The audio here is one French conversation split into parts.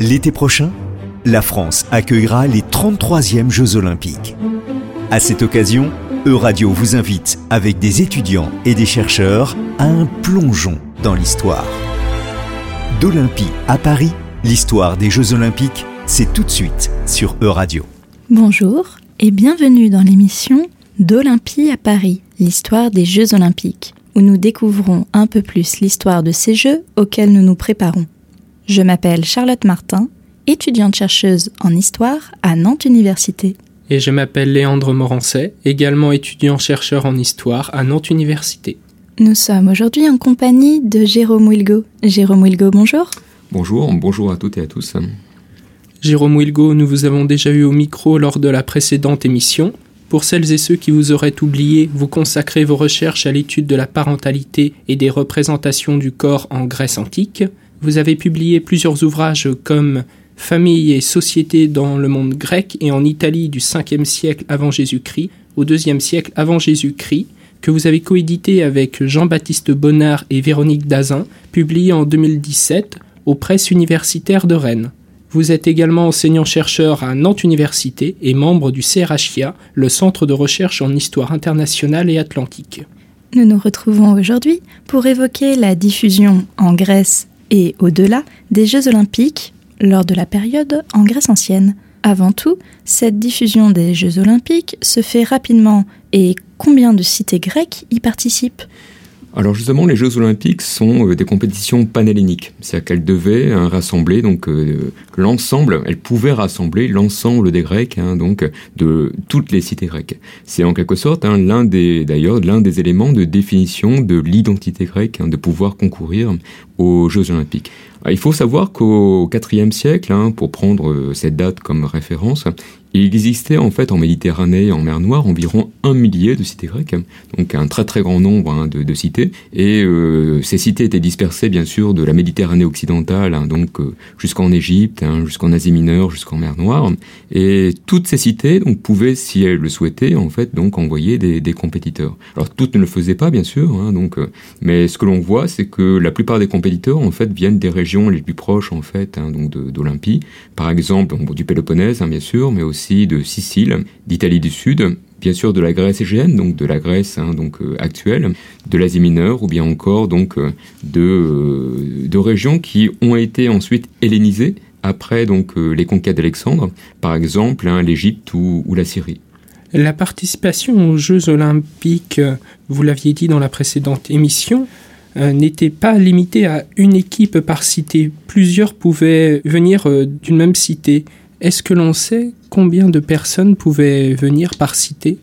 L'été prochain, la France accueillera les 33e Jeux olympiques. À cette occasion, Euradio vous invite, avec des étudiants et des chercheurs, à un plongeon dans l'histoire. D'Olympie à Paris, l'histoire des Jeux olympiques, c'est tout de suite sur Euradio. Bonjour et bienvenue dans l'émission D'Olympie à Paris, l'histoire des Jeux olympiques, où nous découvrons un peu plus l'histoire de ces Jeux auxquels nous nous préparons. Je m'appelle Charlotte Martin, étudiante chercheuse en histoire à Nantes Université. Et je m'appelle Léandre Morancet, également étudiant-chercheur en histoire à Nantes Université. Nous sommes aujourd'hui en compagnie de Jérôme Wilgo. Jérôme Wilgo, bonjour. Bonjour, bonjour à toutes et à tous. Jérôme Wilgo, nous vous avons déjà eu au micro lors de la précédente émission. Pour celles et ceux qui vous auraient oublié, vous consacrez vos recherches à l'étude de la parentalité et des représentations du corps en Grèce antique. Vous avez publié plusieurs ouvrages comme Famille et société dans le monde grec et en Italie du 5e siècle avant Jésus-Christ au 2e siècle avant Jésus-Christ, que vous avez coédité avec Jean-Baptiste Bonnard et Véronique Dazin, publié en 2017 aux presses universitaires de Rennes. Vous êtes également enseignant-chercheur à Nantes Université et membre du CRHIA, le Centre de recherche en histoire internationale et atlantique. Nous nous retrouvons aujourd'hui pour évoquer la diffusion en Grèce et au-delà des Jeux olympiques lors de la période en Grèce ancienne. Avant tout, cette diffusion des Jeux olympiques se fait rapidement et combien de cités grecques y participent? Alors justement, les Jeux Olympiques sont euh, des compétitions panhelléniques, c'est-à-dire qu'elles devaient hein, rassembler donc euh, l'ensemble, elles pouvaient rassembler l'ensemble des Grecs, hein, donc de toutes les cités grecques. C'est en quelque sorte hein, d'ailleurs, l'un des éléments de définition de l'identité grecque, de pouvoir concourir aux Jeux Olympiques. Il faut savoir qu'au IVe siècle, pour prendre euh, cette date comme référence, il existait en fait en Méditerranée et en mer Noire environ un millier de cités grecques, donc un très très grand nombre hein, de, cités. Et euh, ces cités étaient dispersées bien sûr de la Méditerranée occidentale, hein, donc euh, jusqu'en Égypte, hein, jusqu'en Asie mineure, jusqu'en mer Noire. Et toutes ces cités donc pouvaient, si elles le souhaitaient, en fait donc envoyer des, compétiteurs. Alors toutes ne le faisaient pas bien sûr, donc, mais ce que l'on voit, c'est que la plupart des compétiteurs en fait viennent des régions les plus proches en fait donc d'Olympie, par exemple du Péloponnèse bien sûr, mais aussi de Sicile, d'Italie du Sud, bien sûr de la Grèce égéenne, donc de la Grèce hein, donc euh, actuelle, de l'Asie mineure, ou bien encore donc euh, de, euh, de régions qui ont été ensuite hellénisées après donc les conquêtes d'Alexandre, par exemple hein, l'Égypte ou la Syrie. La participation aux Jeux olympiques, vous l'aviez dit dans la précédente émission, n'était pas limitée à une équipe par cité. Plusieurs pouvaient venir d'une même cité. Est-ce que l'on sait combien de personnes pouvaient venir par cité?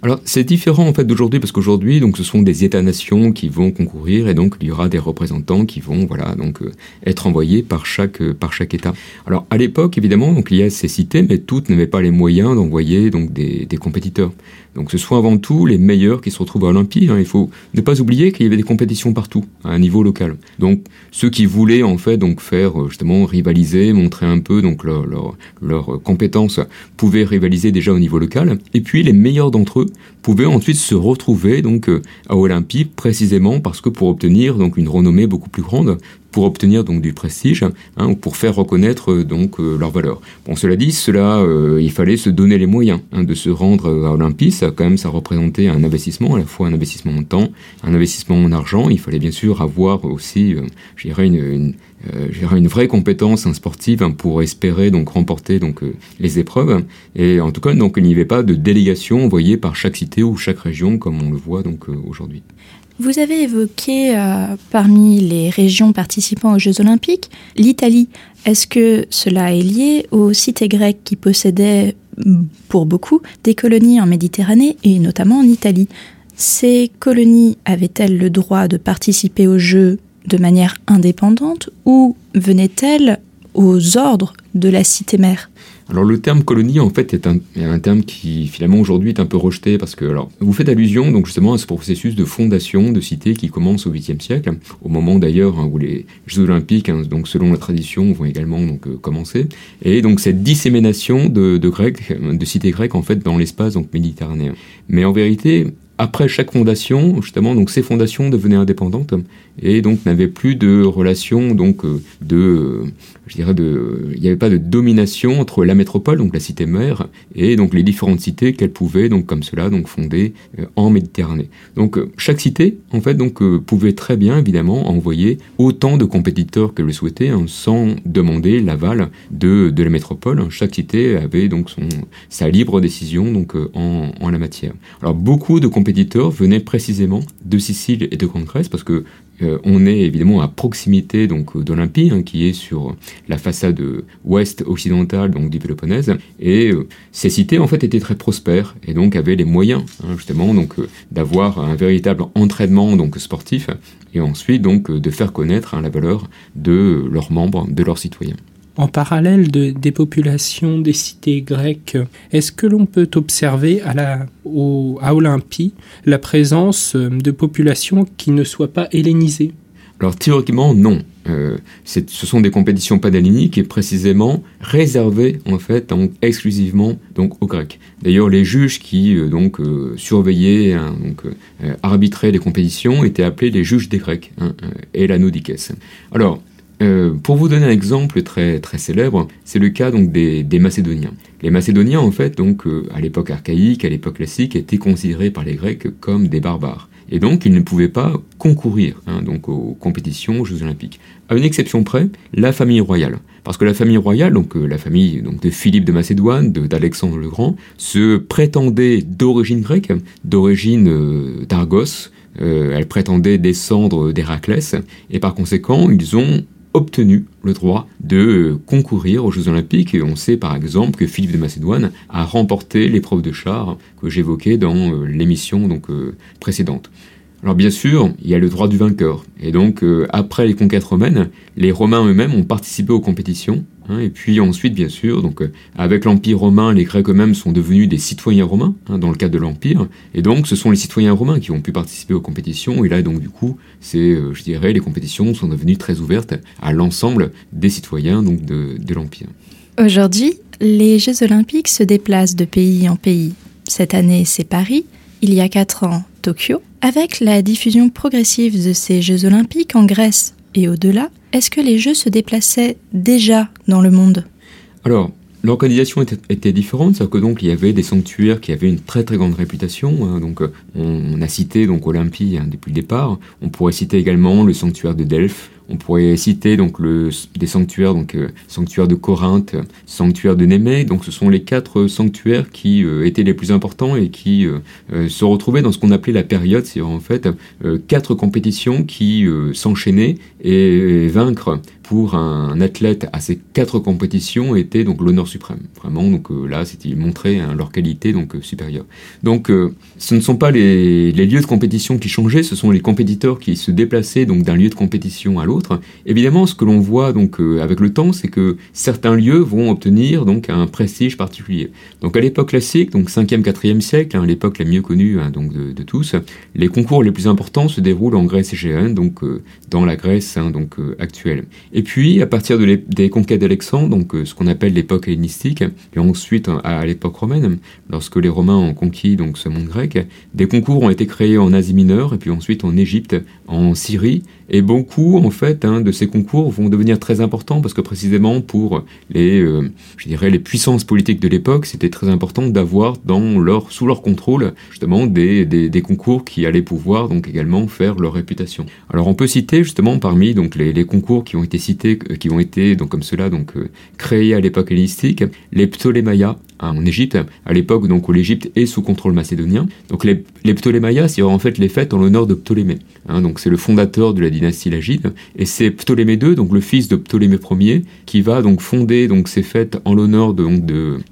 Alors c'est différent en fait d'aujourd'hui parce qu'aujourd'hui donc ce sont des États-nations qui vont concourir et donc il y aura des représentants qui vont voilà donc euh, être envoyés par chaque euh, par chaque État. Alors à l'époque évidemment donc il y a ces cités mais toutes n'avaient pas les moyens d'envoyer donc des, des compétiteurs. Donc ce sont avant tout les meilleurs qui se retrouvent à Olympie. Hein. Il faut ne pas oublier qu'il y avait des compétitions partout, à un niveau local. Donc ceux qui voulaient en fait donc faire euh, justement rivaliser, montrer un peu donc leurs leur, leur compétences, pouvaient rivaliser déjà au niveau local. Et puis les meilleurs d'entre eux pouvaient ensuite se retrouver donc euh, à Olympie précisément parce que pour obtenir donc une renommée beaucoup plus grande, pour obtenir donc du prestige hein, ou pour faire reconnaître euh, donc euh, leur valeur. Bon, cela dit, cela, euh, il fallait se donner les moyens hein, de se rendre à Olympie. Ça, quand même, ça représentait un investissement, à la fois un investissement en temps, un investissement en argent. Il fallait bien sûr avoir aussi, je une, une une vraie compétence un sportive hein, pour espérer donc remporter donc les épreuves et en tout cas donc il n'y avait pas de délégation envoyée par chaque cité ou chaque région comme on le voit donc aujourd'hui. Vous avez évoqué euh, parmi les régions participant aux Jeux olympiques l'Italie. Est-ce que cela est lié aux cités grecques qui possédaient, pour beaucoup, des colonies en Méditerranée et notamment en Italie? Ces colonies avaient-elles le droit de participer aux Jeux de manière indépendante ou venaient-elles aux ordres de la cité mère? Alors le terme colonie en fait est un, un terme qui finalement aujourd'hui est un peu rejeté parce que alors vous faites allusion donc justement à ce processus de fondation de cité qui commence au 8e siècle, au moment d'ailleurs hein, où les Jeux olympiques hein, donc selon la tradition vont également donc euh, commencer et donc cette dissémination de, de Grecs, de cités grecques en fait dans l'espace donc méditerranéen. Mais en vérité après chaque fondation, justement, donc ces fondations devenaient indépendantes et donc n'avait plus de relation donc de je dirais de il n'y avait pas de domination entre la métropole donc la cité mère et donc les différentes cités qu'elle pouvait donc comme cela donc fonder en Méditerranée. Donc chaque cité en fait donc pouvait très bien évidemment envoyer autant de compétiteurs qu'elle le souhaitait hein, sans demander l'aval de, de la métropole. Chaque cité avait donc son, sa libre décision donc euh, en, en la matière. Alors beaucoup de compétiteurs venaient précisément de Sicile et de Grande Grèce parce que euh, on est évidemment à proximité donc d'Olympie, hein, qui est sur la façade ouest occidentale donc du Péloponnèse, et euh, ces cités en fait étaient très prospères et donc avaient les moyens hein, justement donc d'avoir un véritable entraînement donc sportif et ensuite donc de faire connaître hein, la valeur de leurs membres, de leurs citoyens. En parallèle de, des populations des cités grecques, est-ce que l'on peut observer à, la, au, à Olympie la présence euh, de populations qui ne soient pas hellénisées? Alors théoriquement, non. Euh, ce sont des compétitions panhelléniques et précisément réservées en fait exclusivement donc aux Grecs. D'ailleurs, les juges qui euh, donc surveillaient, hein, donc arbitraient les compétitions étaient appelés les juges des Grecs hein. Alors, euh, pour vous donner un exemple très très célèbre, c'est le cas donc des, des, Macédoniens. Les Macédoniens en fait donc euh, à l'époque archaïque, à l'époque classique, étaient considérés par les Grecs comme des barbares. Et donc ils ne pouvaient pas concourir hein, donc aux compétitions aux Jeux Olympiques. À une exception près, la famille royale, parce que la famille royale, donc euh, la famille donc de Philippe de Macédoine, d'Alexandre le Grand, se prétendait d'origine grecque, d'origine euh, d'Argos. elle prétendait descendre d'Héraclès, et par conséquent ils ont obtenu le droit de concourir aux Jeux Olympiques. Et on sait par exemple que Philippe de Macédoine a remporté l'épreuve de char que j'évoquais dans euh, l'émission euh, précédente. Alors bien sûr, il y a le droit du vainqueur. Et donc, euh, après les conquêtes romaines, les Romains eux-mêmes ont participé aux compétitions. Hein, et puis ensuite, bien sûr, donc euh, avec l'Empire romain, les Grecs eux-mêmes sont devenus des citoyens romains hein, dans le cadre de l'Empire. Et donc, ce sont les citoyens romains qui ont pu participer aux compétitions. Et là, donc, du coup, c'est, euh, je dirais, les compétitions sont devenues très ouvertes à l'ensemble des citoyens donc de, de l'Empire. Aujourd'hui, les Jeux olympiques se déplacent de pays en pays. Cette année, c'est Paris. Il y a quatre ans, Tokyo. Avec la diffusion progressive de ces Jeux olympiques en Grèce et au-delà, est-ce que les Jeux se déplaçaient déjà dans le monde? Alors, l'organisation était, était, différente, c'est-à-dire que donc il y avait des sanctuaires qui avaient une très très grande réputation. Hein, donc on, on, a cité donc Olympie hein, depuis le départ. On pourrait citer également le sanctuaire de Delphes, on pourrait citer donc des sanctuaires, donc euh, sanctuaire de Corinthe, sanctuaire de Némée. Donc ce sont les quatre sanctuaires qui euh, étaient les plus importants et qui euh, euh se retrouvaient dans ce qu'on appelait la période, c'est en fait euh, quatre compétitions qui euh, s'enchaînaient et, vaincre pour un athlète à ces quatre compétitions était donc l'honneur suprême. Vraiment, donc euh, là, c'était montrer hein, leur qualité donc euh, supérieure. Donc, euh, ce ne sont pas les, les, lieux de compétition qui changeaient, ce sont les compétiteurs qui se déplaçaient donc d'un lieu de compétition à l'autre. Évidemment, ce que l'on voit donc euh, avec le temps, c'est que certains lieux vont obtenir donc un prestige particulier. Donc, à l'époque classique, donc 5e, 4e siècle, hein, l'époque la mieux connue hein, donc de, de, tous, les concours les plus importants se déroulent en Grèce égéenne, donc euh, dans la Grèce hein, donc actuelle. Et puis, à partir de des conquêtes d'Alexandre, donc euh, ce qu'on appelle l'époque hellénistique, et ensuite à l'époque romaine, lorsque les Romains ont conquis donc ce monde grec, des concours ont été créés en Asie mineure, et puis ensuite en Égypte, en Syrie, et beaucoup, en fait, hein, de ces concours vont devenir très importants parce que précisément pour les, euh, je dirais, les puissances politiques de l'époque, c'était très important d'avoir dans leur, sous leur contrôle, justement, des, des, concours qui allaient pouvoir donc également faire leur réputation. Alors, on peut citer justement parmi donc les, concours qui ont été cités, euh, qui ont été donc comme cela donc euh, créés à l'époque hellénistique, les Ptolémaïas en Égypte, à l'époque où l'Égypte est sous contrôle macédonien. Donc les, les Ptolémaïas, c'est en fait les fêtes en l'honneur de Ptolémée. Hein, donc c'est le fondateur de la dynastie Lagide, et c'est Ptolémée II, donc le fils de Ptolémée Ier, qui va donc fonder donc ces fêtes en l'honneur de,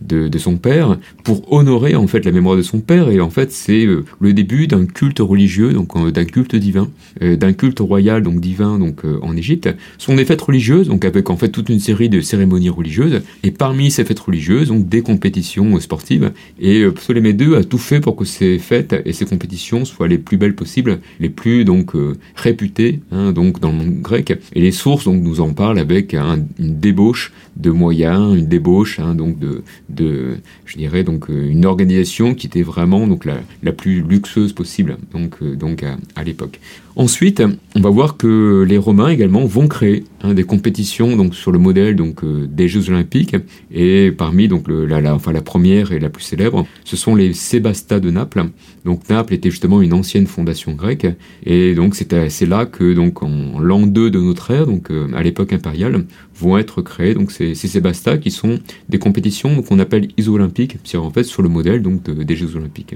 de, de, son père, pour honorer en fait la mémoire de son père, et en fait c'est euh, le début d'un culte religieux, donc euh, d'un culte divin, euh, d'un culte royal donc divin donc en Égypte. Ce sont des fêtes religieuses, donc avec en fait toute une série de cérémonies religieuses, et parmi ces fêtes religieuses, donc des compétitions sportives, et euh, Ptolémée II a tout fait pour que ces fêtes et ces compétitions soient les plus belles possibles, les plus donc réputées hein, donc dans le monde grec. Et les sources donc nous en parlent avec un, une débauche de moyens, une débauche, hein, donc de, je dirais donc une organisation qui était vraiment donc la, la plus luxueuse possible donc donc à, l'époque. Ensuite, on va voir que les Romains également vont créer hein, des compétitions donc sur le modèle donc euh, des Jeux Olympiques et parmi donc le, la, enfin la première et la plus célèbre, ce sont les Sébastas de Naples. Donc Naples était justement une ancienne fondation grecque. Et donc c'est là que donc en l'an 2 de notre ère, donc euh, à l'époque impériale, vont être créés donc ces, ces Sébastas qui sont des compétitions qu'on appelle iso-olympiques, c'est en fait sur le modèle donc de, des Jeux Olympiques.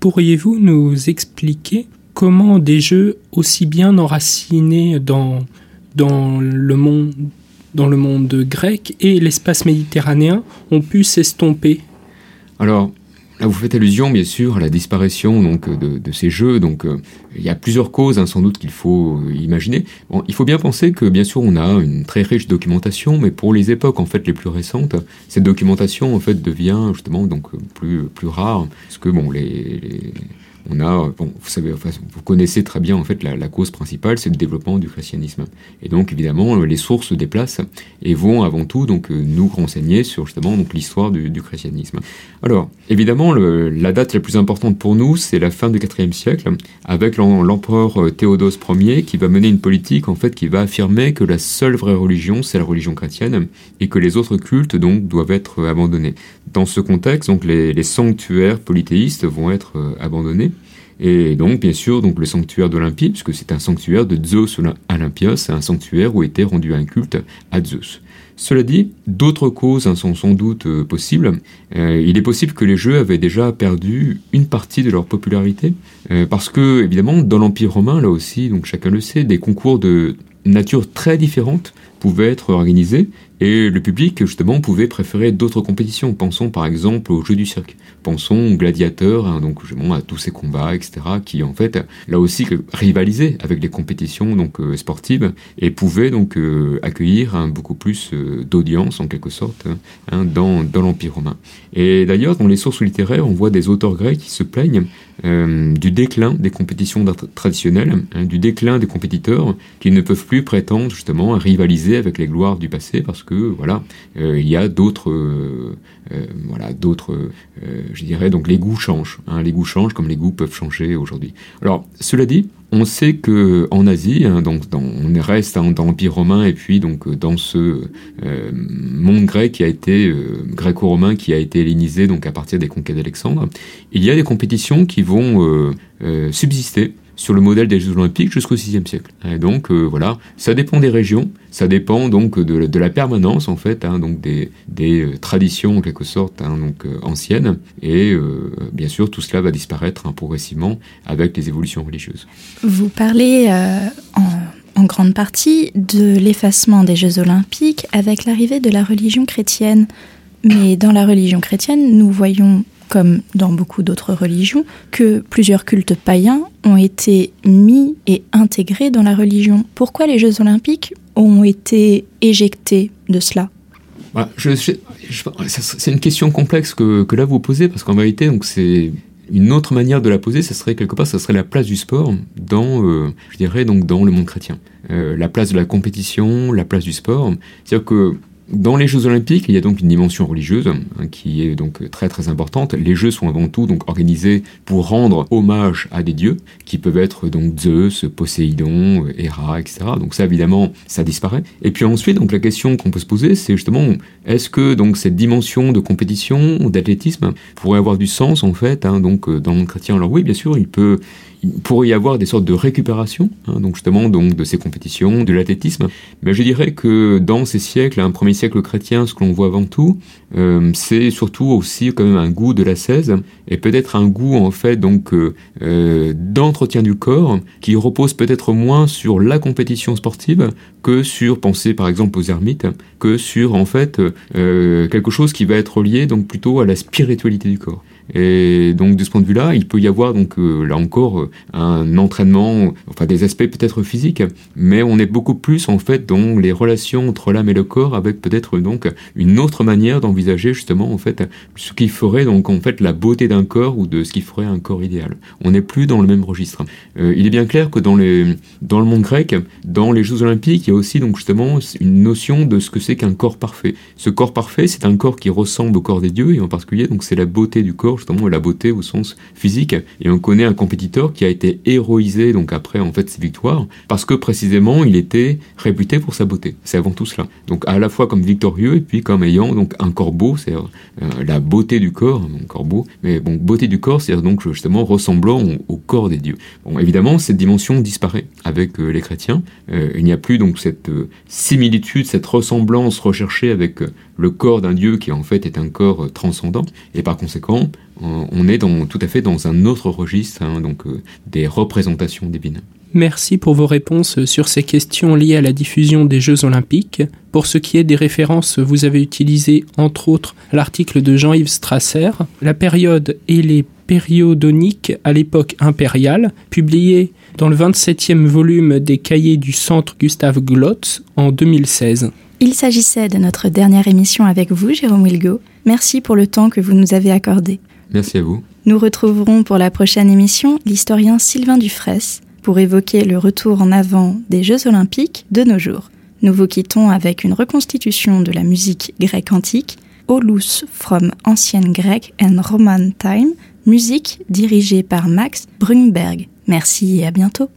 Pourriez-vous nous expliquer comment des jeux aussi bien enracinés dans, dans, le monde, dans le monde grec et l'espace méditerranéen ont pu s'estomper? Alors, vous faites allusion, bien sûr, à la disparition donc, de, de ces jeux. Donc, euh, il y a plusieurs causes, hein, sans doute, qu'il faut euh, imaginer. Bon, il faut bien penser que, bien sûr, on a une très riche documentation, mais pour les époques, en fait, les plus récentes, cette documentation, en fait, devient, justement, donc, plus, plus rare. Parce que, bon, les, les on a, bon, vous savez, enfin, vous connaissez très bien en fait la, cause principale, c'est le développement du christianisme. Et donc évidemment, les sources se déplacent et vont avant tout donc nous renseigner sur justement donc l'histoire du, christianisme. Alors évidemment, la date la plus importante pour nous, c'est la fin du IVe siècle, avec l'empereur Théodose Ier qui va mener une politique en fait qui va affirmer que la seule vraie religion, c'est la religion chrétienne, et que les autres cultes donc doivent être abandonnés. Dans ce contexte, donc les sanctuaires polythéistes vont être abandonnés. Et donc, bien sûr, donc le sanctuaire d'Olympie, puisque c'est un sanctuaire de Zeus Olympios, c'est un sanctuaire où était rendu un culte à Zeus. Cela dit, d'autres causes hein, sont sans doute euh, possibles. Euh, il est possible que les jeux avaient déjà perdu une partie de leur popularité, euh, parce que, évidemment, dans l'Empire romain, là aussi, donc chacun le sait, des concours de nature très différente pouvaient être organisés, et le public, justement, pouvait préférer d'autres compétitions. Pensons par exemple aux Jeux du cirque. Pensons aux gladiateurs, hein, à tous ces combats, etc., qui en fait, là aussi, rivalisaient avec les compétitions donc euh, sportives et pouvaient donc euh, accueillir hein, beaucoup plus euh, d'audience, en quelque sorte, hein, dans, dans l'Empire romain. Et d'ailleurs, dans les sources littéraires, on voit des auteurs grecs qui se plaignent euh, du déclin des compétitions traditionnelles, hein, du déclin des compétiteurs qui ne peuvent plus prétendre justement à rivaliser avec les gloires du passé parce que voilà, euh, il y a d'autres, euh, euh voilà, d'autres, je dirais donc les goûts changent, hein, les goûts changent comme les goûts peuvent changer aujourd'hui. Alors cela dit, on sait que en Asie, hein, donc dans, on reste hein, dans l'Empire romain et puis donc dans ce monde grec qui a été euh, gréco-romain qui a été hellénisé donc à partir des conquêtes d'Alexandre, il y a des compétitions qui vont subsister sur le modèle des Jeux Olympiques jusqu'au VIe siècle. Et donc euh, voilà, ça dépend des régions, ça dépend donc de, la permanence en fait, hein, donc des, euh, traditions en quelque sorte hein, donc euh, anciennes, et bien sûr tout cela va disparaître hein, progressivement avec les évolutions religieuses. Vous parlez en grande partie de l'effacement des Jeux Olympiques avec l'arrivée de la religion chrétienne. Mais dans la religion chrétienne, nous voyons comme dans beaucoup d'autres religions, que plusieurs cultes païens ont été mis et intégrés dans la religion. Pourquoi les Jeux olympiques ont été éjectés de cela? Bah, je, je, C'est une question complexe que, que là vous posez, parce qu'en vérité, c'est une autre manière de la poser, ce serait quelque part, ce serait la place du sport dans, euh, je dirais, donc dans le monde chrétien. Euh, la place de la compétition, la place du sport. C'est-à-dire que dans les Jeux Olympiques, il y a donc une dimension religieuse hein, qui est donc très très importante. Les Jeux sont avant tout donc organisés pour rendre hommage à des dieux qui peuvent être donc Zeus, Poséidon, Héra, etc. Donc ça évidemment ça disparaît. Et puis ensuite donc la question qu'on peut se poser c'est justement est-ce que donc cette dimension de compétition d'athlétisme pourrait avoir du sens en fait hein, donc dans le chrétien? Alors oui bien sûr il peut il pourrait y avoir des sortes de récupération, hein, donc justement donc de ces compétitions, de l'athlétisme. Mais je dirais que dans ces siècles, un premier siècle chrétien, ce que l'on voit avant tout, euh, c'est surtout aussi quand même un goût de la 16 et peut-être un goût en fait donc euh, d'entretien du corps qui repose peut-être moins sur la compétition sportive que sur penser par exemple aux ermites, que sur en fait euh, quelque chose qui va être lié donc plutôt à la spiritualité du corps. Et donc de ce point de vue-là, il peut y avoir donc euh, là encore un entraînement, enfin des aspects peut-être physiques, mais on est beaucoup plus en fait dans les relations entre l'âme et le corps, avec peut-être donc une autre manière d'envisager justement en fait ce qui ferait donc en fait la beauté d'un corps ou de ce qui ferait un corps idéal. On n'est plus dans le même registre. Euh, il est bien clair que dans les dans le monde grec, dans les Jeux Olympiques, il y a aussi donc justement une notion de ce que c'est qu'un corps parfait. Ce corps parfait, c'est un corps qui ressemble au corps des dieux et en particulier donc c'est la beauté du corps justement la beauté au sens physique. Et on connaît un compétiteur qui a été héroïsé donc après en fait ses victoires parce que précisément il était réputé pour sa beauté. C'est avant tout cela. Donc à la fois comme victorieux et puis comme ayant donc un corps beau, c'est euh, la beauté du corps, un corps beau, mais bon beauté du corps, c'est donc justement ressemblant au, corps des dieux. Bon évidemment cette dimension disparaît avec euh, les chrétiens. Euh, il n'y a plus donc cette similitude, cette ressemblance recherchée avec le corps d'un dieu qui en fait est un corps transcendant et par conséquent on est dans, tout à fait dans un autre registre, hein, donc des représentations divines. Merci pour vos réponses sur ces questions liées à la diffusion des Jeux olympiques. Pour ce qui est des références, vous avez utilisé entre autres l'article de Jean-Yves Strasser, La période et les périodoniques à l'époque impériale, publié dans le 27e volume des cahiers du Centre Gustave Glotz en 2016. Il s'agissait de notre dernière émission avec vous, Jérôme Wilgo. Merci pour le temps que vous nous avez accordé. Merci à vous. Nous retrouverons pour la prochaine émission l'historien Sylvain Dufresne pour évoquer le retour en avant des Jeux olympiques de nos jours. Nous vous quittons avec une reconstitution de la musique grecque antique, Olus from Ancienne Grec and Roman Time, musique dirigée par Max Brunberg. Merci et à bientôt.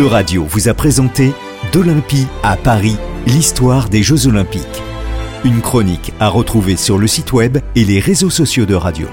Euradio vous a présenté D'Olympie à Paris, l'histoire des Jeux Olympiques. Une chronique à retrouver sur le site web et les réseaux sociaux de radio.